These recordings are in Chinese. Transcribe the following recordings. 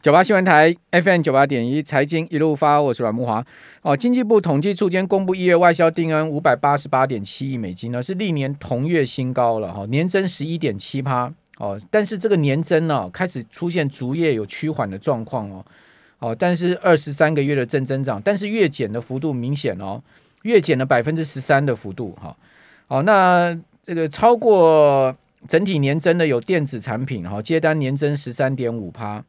九八新闻台 FM 九八点一财经一路发，我是阮木华。哦，经济部统计处今天公布一月外销订单五百八十八点七亿美金呢，是历年同月新高了哈，年增十一点七趴哦。但是这个年增呢，开始出现逐月有趋缓的状况哦。哦，但是二十三个月的正增长，但是月减的幅度明显哦，月减了百分之十三的幅度哈。哦，那这个超过整体年增的有电子产品哈，接单年增十三点五趴。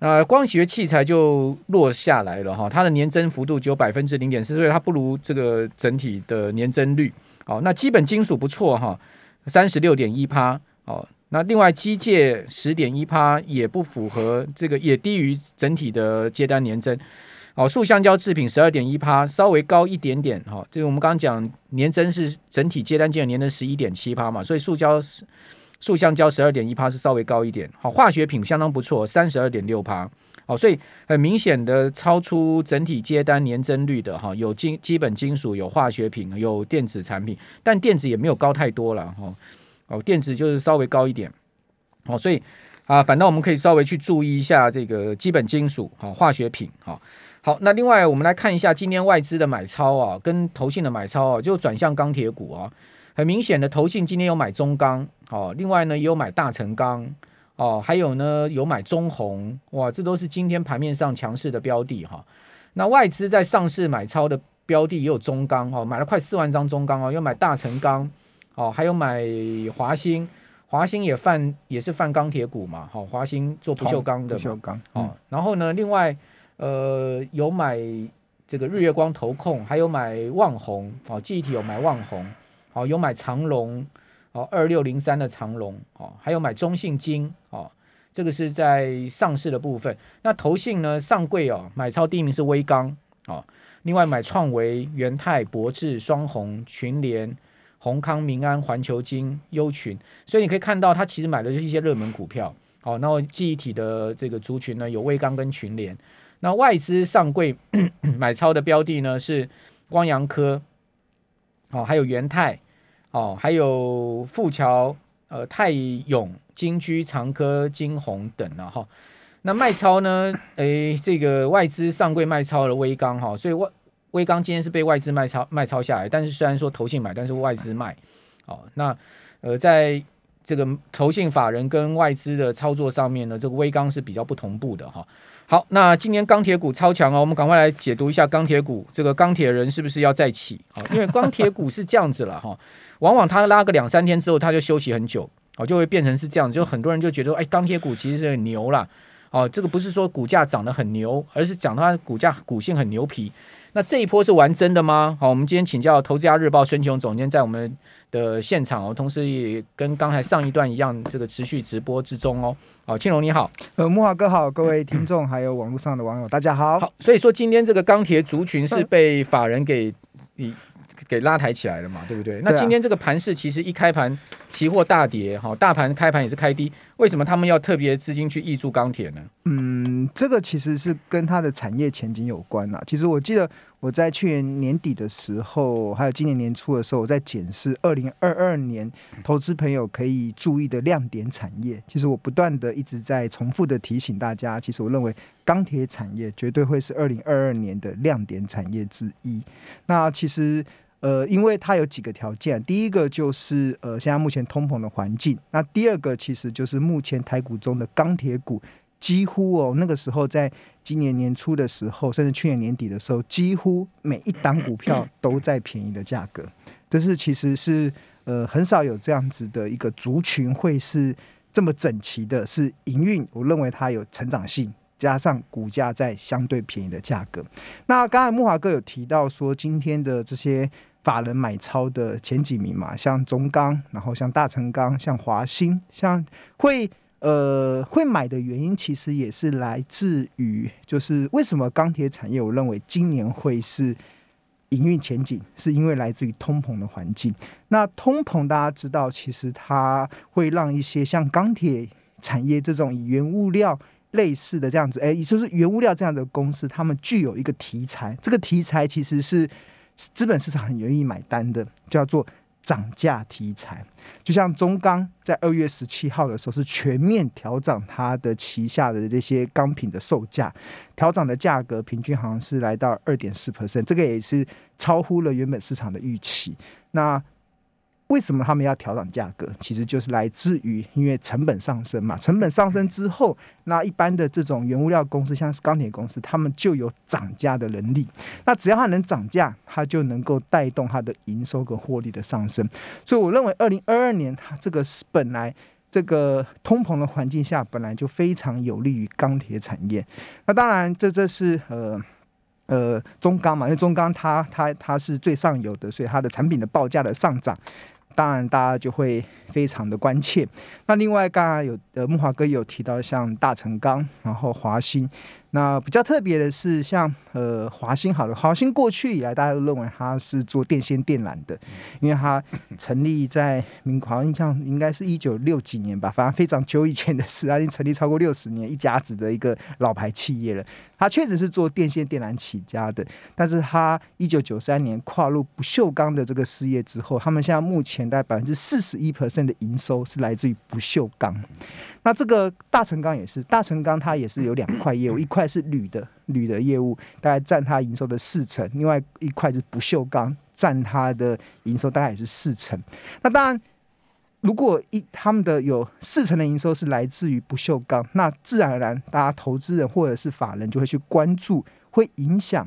那光学器材就落下来了哈，它的年增幅度只有百分之零点四，所以它不如这个整体的年增率。好，那基本金属不错哈，三十六点一趴。哦，那另外机械十点一趴也不符合这个，也低于整体的接单年增。哦，塑橡胶制品十二点一趴，稍微高一点点哈。这个我们刚刚讲年增是整体接单金额年增十一点七趴嘛，所以塑胶是塑橡胶十二点一趴是稍微高一点，好，化学品相当不错，三十二点六趴，好，所以很明显的超出整体接单年增率的哈，有金基本金属，有化学品，有电子产品，但电子也没有高太多了哈，哦，电子就是稍微高一点，好，所以啊，反倒我们可以稍微去注意一下这个基本金属，好，化学品，好，好，那另外我们来看一下今天外资的买超啊，跟投信的买超啊，就转向钢铁股啊。很明显的，投信今天有买中钢哦，另外呢也有买大成钢哦，还有呢有买中红哇，这都是今天盘面上强势的标的哈、哦。那外资在上市买超的标的也有中钢哦，买了快四万张中钢哦，又买大成钢哦，还有买华兴，华兴也泛也是泛钢铁股嘛，好、哦，华兴做不锈钢的不锈钢哦。然后呢，另外呃有买这个日月光投控，还有买旺宏哦，记忆体有买旺宏。好，有买长荣，哦，二六零三的长荣，哦，还有买中信金，哦，这个是在上市的部分。那投信呢，上柜哦，买超第一名是威刚，哦，另外买创维、元泰、博智、双鸿、群联、宏康、民安、环球金、优群。所以你可以看到，他其实买的就是一些热门股票。好，然后记忆体的这个族群呢，有威刚跟群联。那外资上柜 买超的标的呢是光阳科。哦，还有元泰，哦，还有富桥、呃泰永、金居、长科、金鸿等啊，哈。那卖超呢？诶，这个外资上柜卖超了威刚哈，所以威威刚今天是被外资卖超卖超下来，但是虽然说投信买，但是外资卖。哦，那呃，在这个投信法人跟外资的操作上面呢，这个威刚是比较不同步的哈。好，那今年钢铁股超强哦，我们赶快来解读一下钢铁股，这个钢铁人是不是要再起？好，因为钢铁股是这样子了哈，往往它拉个两三天之后，它就休息很久，哦，就会变成是这样，就很多人就觉得，哎，钢铁股其实是很牛啦。哦，这个不是说股价涨得很牛，而是讲它股价股性很牛皮。那这一波是玩真的吗？好，我们今天请教《投资家日报》孙琼总监在我们的现场哦，同时也跟刚才上一段一样，这个持续直播之中哦。好，庆龙你好，呃，木华哥好，各位听众还有网络上的网友，大家好。好，所以说今天这个钢铁族群是被法人给你。给拉抬起来了嘛，对不对？那今天这个盘市其实一开盘，期货大跌，哈，大盘开盘也是开低，为什么他们要特别资金去挹注钢铁呢？嗯，这个其实是跟它的产业前景有关啊。其实我记得我在去年年底的时候，还有今年年初的时候，我在检视二零二二年投资朋友可以注意的亮点产业。其实我不断的一直在重复的提醒大家，其实我认为钢铁产业绝对会是二零二二年的亮点产业之一。那其实。呃，因为它有几个条件，第一个就是呃，现在目前通膨的环境，那第二个其实就是目前台股中的钢铁股几乎哦，那个时候在今年年初的时候，甚至去年年底的时候，几乎每一档股票都在便宜的价格，这是其实是呃很少有这样子的一个族群会是这么整齐的，是营运，我认为它有成长性。加上股价在相对便宜的价格，那刚才木华哥有提到说，今天的这些法人买超的前几名嘛，像中钢，然后像大成钢，像华兴，像会呃会买的原因，其实也是来自于，就是为什么钢铁产业，我认为今年会是营运前景，是因为来自于通膨的环境。那通膨大家知道，其实它会让一些像钢铁产业这种以原物料。类似的这样子，哎，也就是原物料这样的公司，他们具有一个题材，这个题材其实是资本市场很容易买单的，叫做涨价题材，就像中钢在二月十七号的时候是全面调涨它的旗下的这些钢品的售价，调涨的价格平均好像是来到二点四 percent，这个也是超乎了原本市场的预期。那为什么他们要调涨价格？其实就是来自于因为成本上升嘛。成本上升之后，那一般的这种原物料公司，像是钢铁公司，他们就有涨价的能力。那只要它能涨价，它就能够带动它的营收跟获利的上升。所以我认为，二零二二年它这个是本来这个通膨的环境下，本来就非常有利于钢铁产业。那当然，这这是呃呃中钢嘛，因为中钢它它它是最上游的，所以它的产品的报价的上涨。当然，大家就会非常的关切。那另外，刚刚有呃木华哥有提到像大成钢，然后华兴。那比较特别的是像，呃华兴好了，华兴过去以来大家都认为它是做电线电缆的，因为它成立在民国印象应该是一九六几年吧，反正非常久以前的事，它已经成立超过六十年，一家子的一个老牌企业了。它确实是做电线电缆起家的，但是它一九九三年跨入不锈钢的这个事业之后，他们现在目前大概百分之四十一 percent 的营收是来自于不锈钢。那这个大成钢也是，大成钢它也是有两块业务，一块是铝的铝的业务，大概占它营收的四成；另外一块是不锈钢，占它的营收大概也是四成。那当然，如果一他们的有四成的营收是来自于不锈钢，那自然而然，大家投资人或者是法人就会去关注，会影响。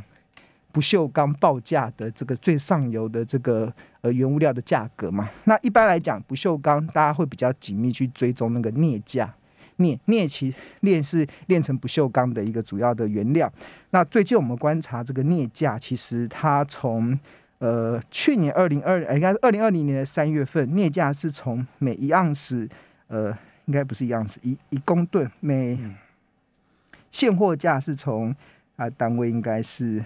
不锈钢报价的这个最上游的这个呃原物料的价格嘛，那一般来讲，不锈钢大家会比较紧密去追踪那个镍价，镍镍其炼是炼成不锈钢的一个主要的原料。那最近我们观察这个镍价，其实它从呃去年二零二应该是二零二零年的三月份，镍价是从每一盎司呃应该不是一盎司一一公吨每现货价是从啊单位应该是。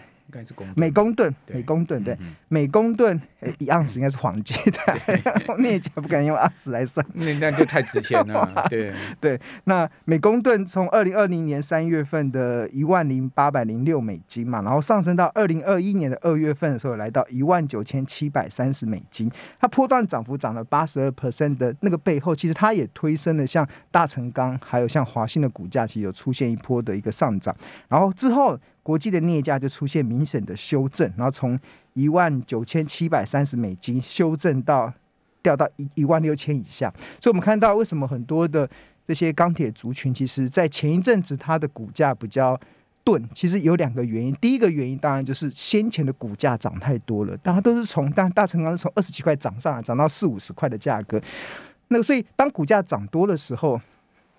每公吨，每公盾，对，每公吨一盎司应该是黄金的，镍价 不敢用盎司来算，那那就太值钱了。对。对，那美公盾从二零二零年三月份的一万零八百零六美金嘛，然后上升到二零二一年的二月份的时候，来到一万九千七百三十美金，它波段涨幅涨了八十二 percent 的那个背后，其实它也推升了像大成钢还有像华兴的股价，其实有出现一波的一个上涨，然后之后。国际的镍价就出现明显的修正，然后从一万九千七百三十美金修正到掉到一一万六千以下，所以我们看到为什么很多的这些钢铁族群，其实在前一阵子它的股价比较钝，其实有两个原因。第一个原因当然就是先前的股价涨太多了，大家都是从但大成钢是从二十几块涨上来，涨到四五十块的价格，那个所以当股价涨多的时候，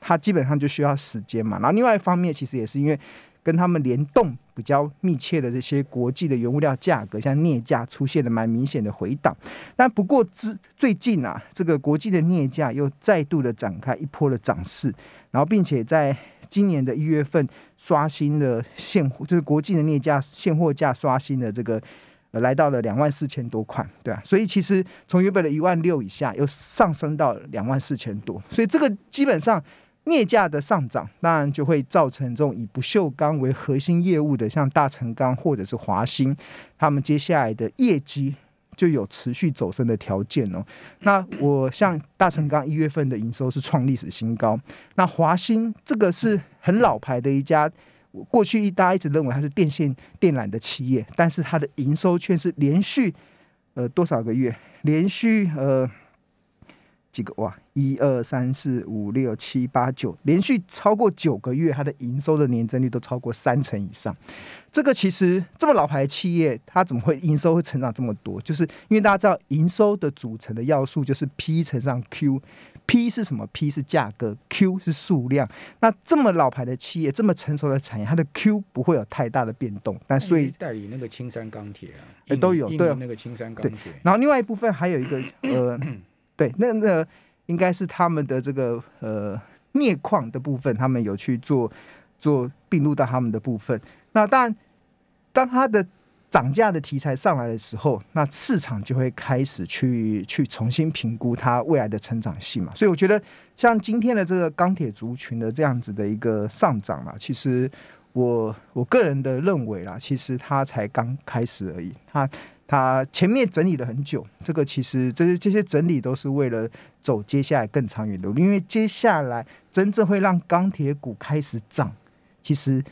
它基本上就需要时间嘛。然后另外一方面，其实也是因为。跟他们联动比较密切的这些国际的原物料价格，像镍价出现了蛮明显的回档。但不过之最近啊，这个国际的镍价又再度的展开一波的涨势，然后并且在今年的一月份刷新了现货，就是国际的镍价现货价刷新了这个呃来到了两万四千多块，对啊，所以其实从原本的一万六以下又上升到两万四千多，所以这个基本上。镍价的上涨，当然就会造成这种以不锈钢为核心业务的，像大成钢或者是华兴，他们接下来的业绩就有持续走升的条件哦。那我像大成钢一月份的营收是创历史新高，那华兴这个是很老牌的一家，过去大家一直认为它是电线电缆的企业，但是它的营收却是连续呃多少个月连续呃。几个哇，一二三四五六七八九，连续超过九个月，它的营收的年增率都超过三成以上。这个其实这么老牌的企业，它怎么会营收会成长这么多？就是因为大家知道，营收的组成的要素就是 P 乘上 Q，P 是什么 P 是价格，Q 是数量。那这么老牌的企业，这么成熟的产业，它的 Q 不会有太大的变动。但所以代理那个青山钢铁啊，欸、都有对那个青山钢铁。然后另外一部分还有一个呃。对，那那应该是他们的这个呃镍矿的部分，他们有去做做并入到他们的部分。那当然，当它的涨价的题材上来的时候，那市场就会开始去去重新评估它未来的成长性嘛。所以我觉得，像今天的这个钢铁族群的这样子的一个上涨嘛，其实我我个人的认为啦，其实它才刚开始而已，它。他前面整理了很久，这个其实这些这些整理都是为了走接下来更长远的路，因为接下来真正会让钢铁股开始涨，其实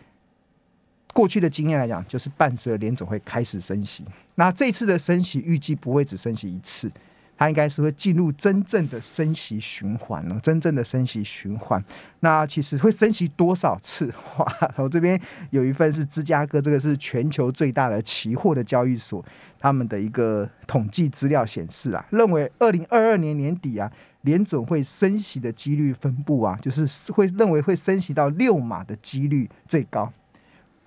过去的经验来讲，就是伴随着联总会开始升息。那这次的升息预计不会只升息一次。它应该是会进入真正的升息循环了，真正的升息循环。那其实会升息多少次？哇！我这边有一份是芝加哥，这个是全球最大的期货的交易所，他们的一个统计资料显示啊，认为二零二二年年底啊，联准会升息的几率分布啊，就是会认为会升息到六码的几率最高，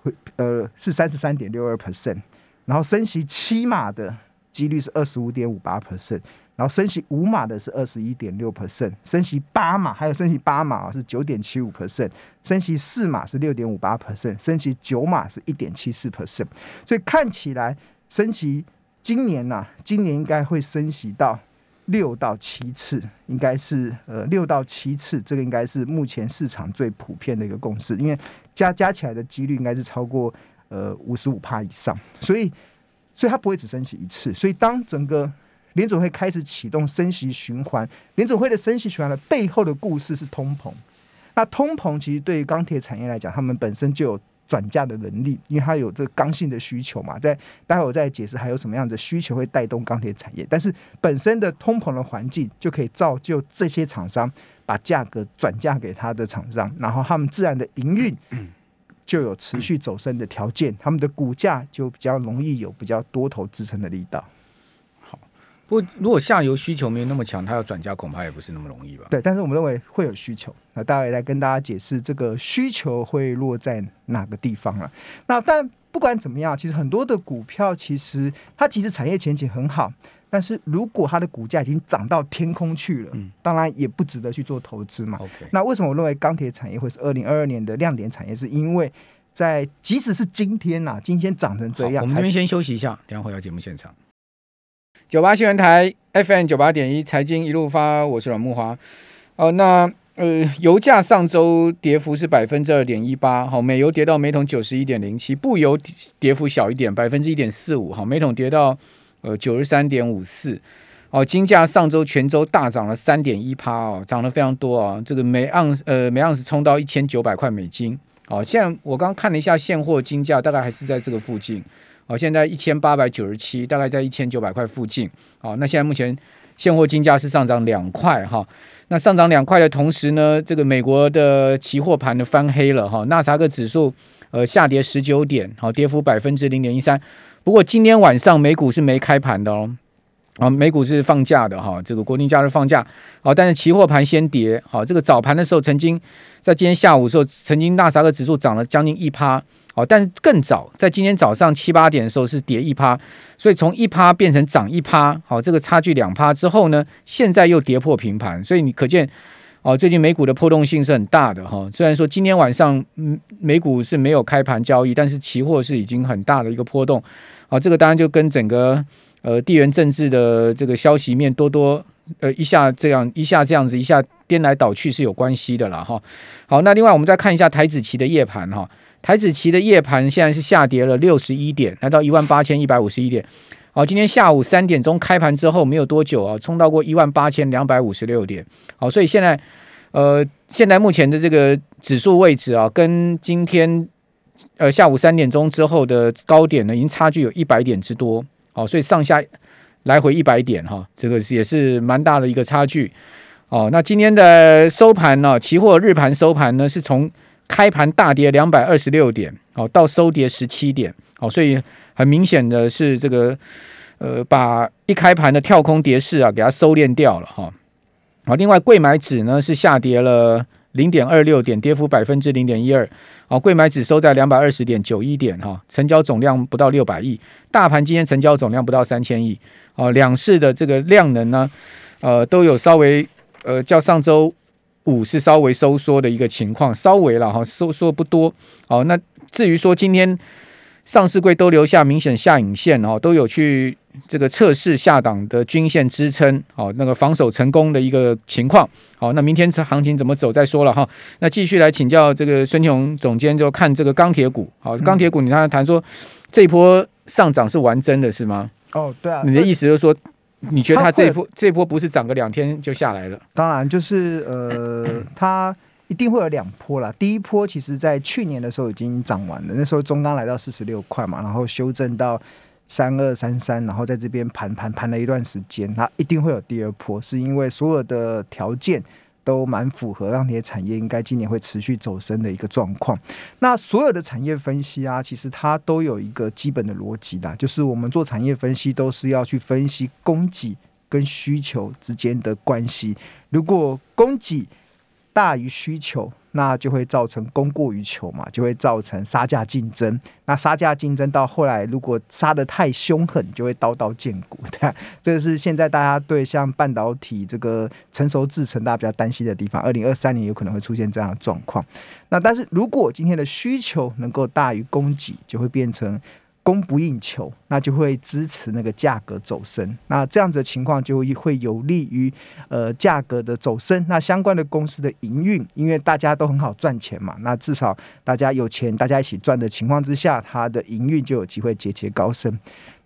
会呃是三十三点六二 percent，然后升息七码的。几率是二十五点五八 percent，然后升息五码的是二十一点六 percent，升息八码还有升息八码是九点七五 percent，升息四码是六点五八 percent，升息九码是一点七四 percent，所以看起来升息今年呐、啊，今年应该会升息到六到七次，应该是呃六到七次，这个应该是目前市场最普遍的一个共识，因为加加起来的几率应该是超过呃五十五趴以上，所以。所以它不会只升息一次，所以当整个联总会开始启动升息循环，联总会的升息循环的背后的故事是通膨。那通膨其实对于钢铁产业来讲，他们本身就有转嫁的能力，因为它有这个刚性的需求嘛。在待会我再解释还有什么样的需求会带动钢铁产业，但是本身的通膨的环境就可以造就这些厂商把价格转嫁给他的厂商，然后他们自然的营运。就有持续走升的条件，他们的股价就比较容易有比较多头支撑的力道。好，不过如果下游需求没有那么强，它要转嫁恐怕也不是那么容易吧？对，但是我们认为会有需求。那待会来跟大家解释这个需求会落在哪个地方了。那但不管怎么样，其实很多的股票其实它其实产业前景很好。但是如果它的股价已经涨到天空去了，嗯，当然也不值得去做投资嘛。那为什么我认为钢铁产业会是二零二二年的亮点产业？是因为在即使是今天呐、啊，今天涨成这样，我们这边先休息一下，等下回到节目现场。九八新闻台 FM 九八点一财经一路发，我是阮慕华。哦，那呃，油价上周跌幅是百分之二点一八，好，美油跌到每桶九十一点零七，布油跌幅小一点，百分之一点四五，好，每桶跌到。呃，九十三点五四，哦，金价上周全周大涨了三点一趴哦，涨得非常多啊。这个每盎呃每盎司冲到一千九百块美金，哦，现在我刚看了一下现货金价，大概还是在这个附近，哦，现在一千八百九十七，大概在一千九百块附近，哦，那现在目前现货金价是上涨两块哈，那上涨两块的同时呢，这个美国的期货盘呢翻黑了哈，纳斯达克指数呃下跌十九点，好，跌幅百分之零点一三。不过今天晚上美股是没开盘的哦，啊，美股是放假的哈，这个国定假日放假，好，但是期货盘先跌，好，这个早盘的时候曾经在今天下午的时候，曾经纳斯达克指数涨了将近一趴，好，但是更早在今天早上七八点的时候是跌一趴，所以从一趴变成涨一趴，好，这个差距两趴之后呢，现在又跌破平盘，所以你可见。哦，最近美股的波动性是很大的哈。虽然说今天晚上嗯美股是没有开盘交易，但是期货是已经很大的一个波动。啊，这个当然就跟整个呃地缘政治的这个消息面多多呃一下这样一下这样子一下颠来倒去是有关系的了哈。好，那另外我们再看一下台指期的夜盘哈。台指期的夜盘现在是下跌了六十一点，来到一万八千一百五十一点。好，今天下午三点钟开盘之后没有多久啊，冲到过一万八千两百五十六点。好，所以现在，呃，现在目前的这个指数位置啊，跟今天呃下午三点钟之后的高点呢，已经差距有一百点之多。好，所以上下来回一百点哈，这个也是蛮大的一个差距。哦，那今天的收盘呢，期货日盘收盘呢，是从开盘大跌两百二十六点，哦，到收跌十七点。哦，所以。很明显的是，这个呃，把一开盘的跳空跌势啊，给它收敛掉了哈。好，另外，柜买指呢是下跌了零点二六点，跌幅百分之零点一二。好，柜买指收在两百二十点九一点哈，成交总量不到六百亿。大盘今天成交总量不到三千亿。哦，两市的这个量能呢，呃，都有稍微呃，较上周五是稍微收缩的一个情况，稍微了哈，收缩不多。好，那至于说今天。上市柜都留下明显下影线哦，都有去这个测试下档的均线支撑，好，那个防守成功的一个情况。好，那明天这行情怎么走再说了哈。那继续来请教这个孙庆红总监，就看这个钢铁股。好，钢铁股你刚才谈说这一波上涨是玩真的是吗？哦，对啊，你的意思就是说，你觉得它这一波这一波不是涨个两天就下来了？当然，就是呃，它一定会有两波啦。第一波其实在去年的时候已经涨完了，那时候中钢来到四十六块嘛，然后修正到三二三三，然后在这边盘盘盘了一段时间，它一定会有第二波，是因为所有的条件。都蛮符合钢铁产业应该今年会持续走升的一个状况。那所有的产业分析啊，其实它都有一个基本的逻辑的，就是我们做产业分析都是要去分析供给跟需求之间的关系。如果供给大于需求，那就会造成供过于求嘛，就会造成杀价竞争。那杀价竞争到后来，如果杀得太凶狠，就会刀刀见骨。对，这是现在大家对像半导体这个成熟制程大家比较担心的地方。二零二三年有可能会出现这样的状况。那但是如果今天的需求能够大于供给，就会变成。供不应求，那就会支持那个价格走升。那这样子的情况就会有利于呃价格的走升。那相关的公司的营运，因为大家都很好赚钱嘛，那至少大家有钱，大家一起赚的情况之下，它的营运就有机会节节高升。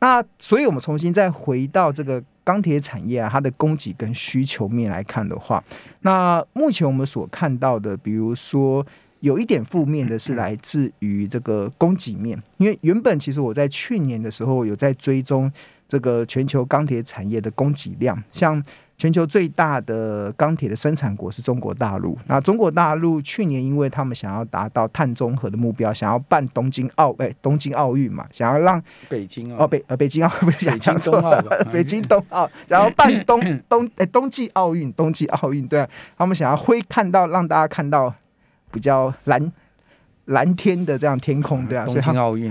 那所以我们重新再回到这个钢铁产业啊，它的供给跟需求面来看的话，那目前我们所看到的，比如说。有一点负面的是来自于这个供给面，因为原本其实我在去年的时候有在追踪这个全球钢铁产业的供给量，像全球最大的钢铁的生产国是中国大陆，那中国大陆去年因为他们想要达到碳中和的目标，想要办东京奥哎东京奥运嘛，想要让北京哦北呃北京奥 不是北京冬奥 北京冬奥，然后办冬冬 哎冬季奥运冬季奥运，对，他们想要挥看到让大家看到。比较蓝蓝天的这样天空，对啊，东京奥运，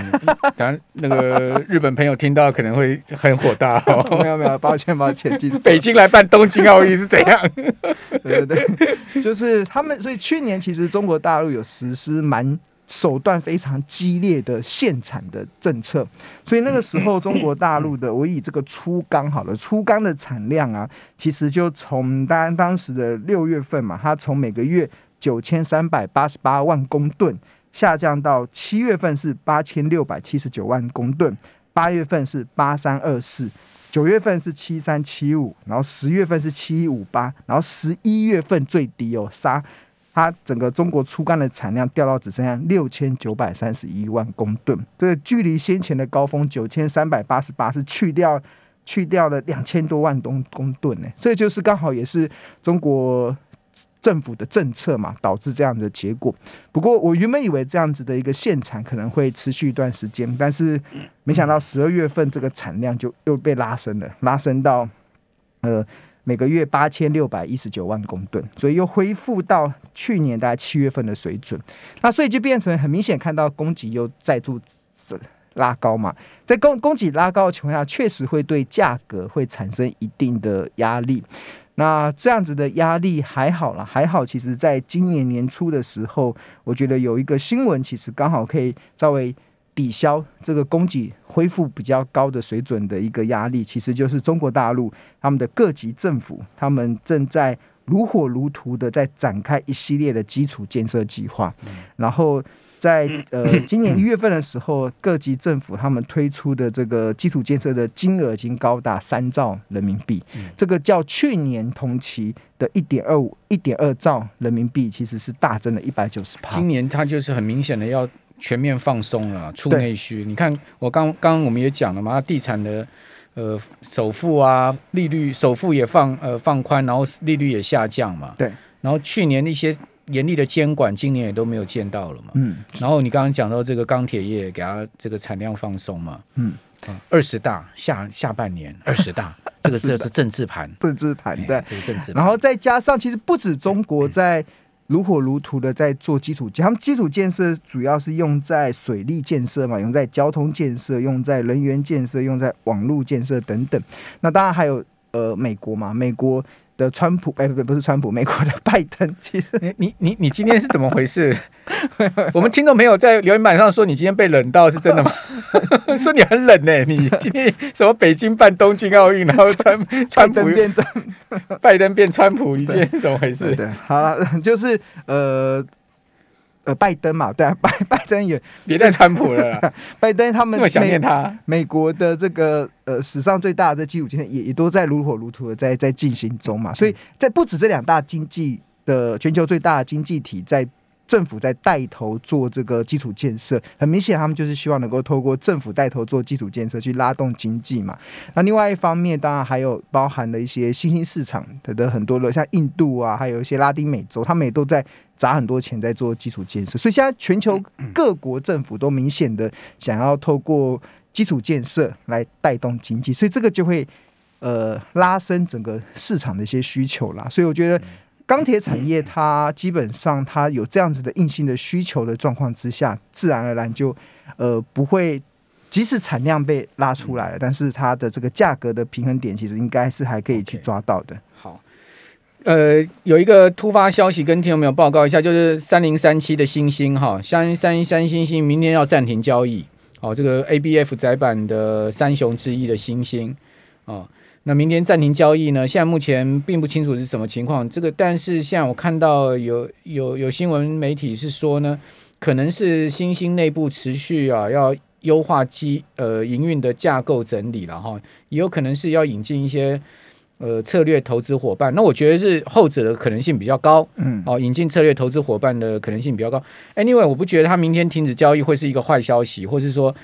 当然那个日本朋友听到可能会很火大哦。没有没有，抱歉抱歉，其实北京来办东京奥运是怎样？对对对，就是他们，所以去年其实中国大陆有实施蛮手段非常激烈的限产的政策，所以那个时候中国大陆的我以这个粗钢好了，粗钢的产量啊，其实就从当当时的六月份嘛，它从每个月。九千三百八十八万公吨下降到七月份是八千六百七十九万公吨，八月份是八三二四，九月份是七三七五，然后十月份是七五八，然后十一月份最低哦，杀它整个中国粗钢的产量掉到只剩下六千九百三十一万公吨，这个距离先前的高峰九千三百八十八是去掉去掉了两千多万公公吨呢，这就是刚好也是中国。政府的政策嘛，导致这样的结果。不过我原本以为这样子的一个限产可能会持续一段时间，但是没想到十二月份这个产量就又被拉升了，拉升到呃每个月八千六百一十九万公吨，所以又恢复到去年大概七月份的水准。那所以就变成很明显看到供给又再度拉高嘛，在供供给拉高的情况下，确实会对价格会产生一定的压力。那这样子的压力还好啦，还好。其实，在今年年初的时候，我觉得有一个新闻，其实刚好可以稍微抵消这个供给恢复比较高的水准的一个压力。其实就是中国大陆他们的各级政府，他们正在如火如荼的在展开一系列的基础建设计划，然后。在呃今年一月份的时候，各级政府他们推出的这个基础建设的金额已经高达三兆人民币，这个较去年同期的一点二五、一点二兆人民币，其实是大增了一百九十趴。今年它就是很明显的要全面放松了，促内需。你看我刚刚我们也讲了嘛，地产的呃首付啊利率首付也放呃放宽，然后利率也下降嘛。对，然后去年那些。严厉的监管，今年也都没有见到了嘛。嗯，然后你刚刚讲到这个钢铁业，给它这个产量放松嘛。嗯，二十大下下半年 二十大，这个这是政治盘，政治盘对，这个政治。然后再加上，其实不止中国在如火如荼的在做基础建，他们基础建设主要是用在水利建设嘛，用在交通建设，用在人员建设，用在网络建设等等。那当然还有呃美国嘛，美国。的川普哎，不不是川普，美国的 拜登。其实，你、你你你今天是怎么回事？我们听众朋友在留言板上说你今天被冷到，是真的吗？说你很冷呢、欸，你今天什么北京办东京奥运，然后川川普变拜登变川普，你今天是怎么回事？对，對，好，就是呃。呃拜登嘛，对啊，拜 拜登也别再川普了，拜登他们那么想念他，美国的这个呃史上最大的这基础建设也也都在如火如荼的在在进行中嘛，所以在不止这两大经济的全球最大的经济体在。政府在带头做这个基础建设，很明显，他们就是希望能够透过政府带头做基础建设去拉动经济嘛。那另外一方面，当然还有包含了一些新兴市场的很多的，像印度啊，还有一些拉丁美洲，他们也都在砸很多钱在做基础建设。所以现在全球各国政府都明显的想要透过基础建设来带动经济，所以这个就会呃拉升整个市场的一些需求啦。所以我觉得。钢铁产业它基本上它有这样子的硬性的需求的状况之下，自然而然就呃不会，即使产量被拉出来了，但是它的这个价格的平衡点其实应该是还可以去抓到的。Okay. 好，呃，有一个突发消息跟听众朋友报告一下，就是三零三七的欣兴哈，三三三星星明天要暂停交易。哦，这个 ABF 窄板的三雄之一的星星哦。那明天暂停交易呢？现在目前并不清楚是什么情况。这个，但是现在我看到有有有新闻媒体是说呢，可能是星星内部持续啊要优化机呃营运的架构整理了哈，也有可能是要引进一些呃策略投资伙伴。那我觉得是后者的可能性比较高，嗯，哦，引进策略投资伙伴的可能性比较高。Anyway，我不觉得他明天停止交易会是一个坏消息，或是说。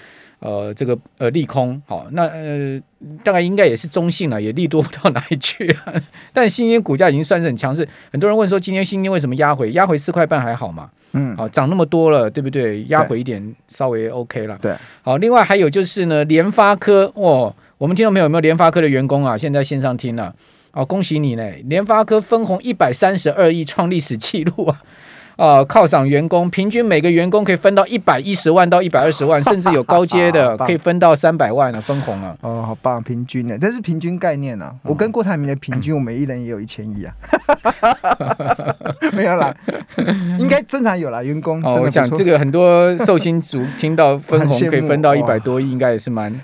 呃，这个呃利空，好，那呃大概应该也是中性了，也利多不到哪里去啊。但新兴股价已经算是很强势，很多人问说今天新兴为什么压回？压回四块半还好嘛？嗯，好，涨那么多了，对不对？压回一点稍微 OK 了。对，好，另外还有就是呢，联发科，哇，我们听众朋友有没有联发科的员工啊？现在线上听了，哦，恭喜你呢，联发科分红一百三十二亿，创历史纪录啊！啊，犒赏员工，平均每个员工可以分到一百一十万到一百二十万，甚至有高阶的 可以分到三百万的分红啊！哦，好棒，平均呢，这是平均概念啊。我跟郭台铭的平均，我们一人也有一千亿啊。没有啦，应该正常有啦。员工哦，我想这个很多寿星族听到分红可以分到一百多亿，应该也是蛮。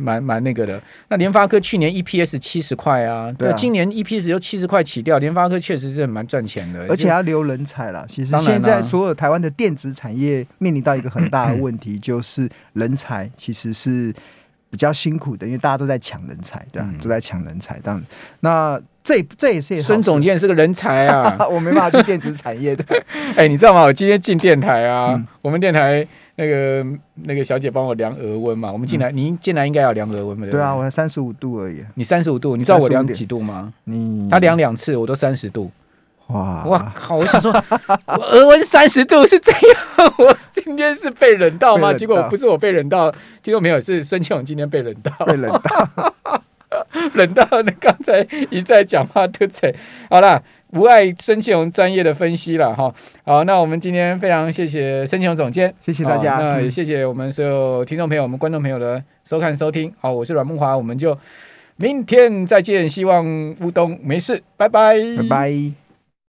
蛮蛮那个的，那联发科去年 EPS 七十块啊，对啊，今年 EPS 又七十块起掉，联发科确实是蛮赚钱的，而且要留人才啦。其实现在所有台湾的电子产业面临到一个很大的问题，就是人才其实是比较辛苦的，因为大家都在抢人才，对吧？嗯、都在抢人才，这样。那这这也是孙总监是个人才啊，我没办法去电子产业的。哎、欸，你知道吗？我今天进电台啊，嗯、我们电台。那个那个小姐帮我量额温嘛，我们进来，您进来应该要量额温嘛？对啊，我才三十五度而已。你三十五度，你知道我量几度吗？你他量两次，我都三十度。哇！我靠！我想说，我额温三十度是这样，我今天是被冷到吗？结果不是我被冷到，听说没有，是孙庆勇今天被冷到，被冷到，冷到那刚才一再讲话都扯。好了。无碍申庆荣专业的分析了哈，好，那我们今天非常谢谢申庆荣总监，谢谢大家，那也谢谢我们所有听众朋友、我们观众朋友的收看收听，好，我是阮梦华，我们就明天再见，希望乌冬没事，拜拜，拜拜。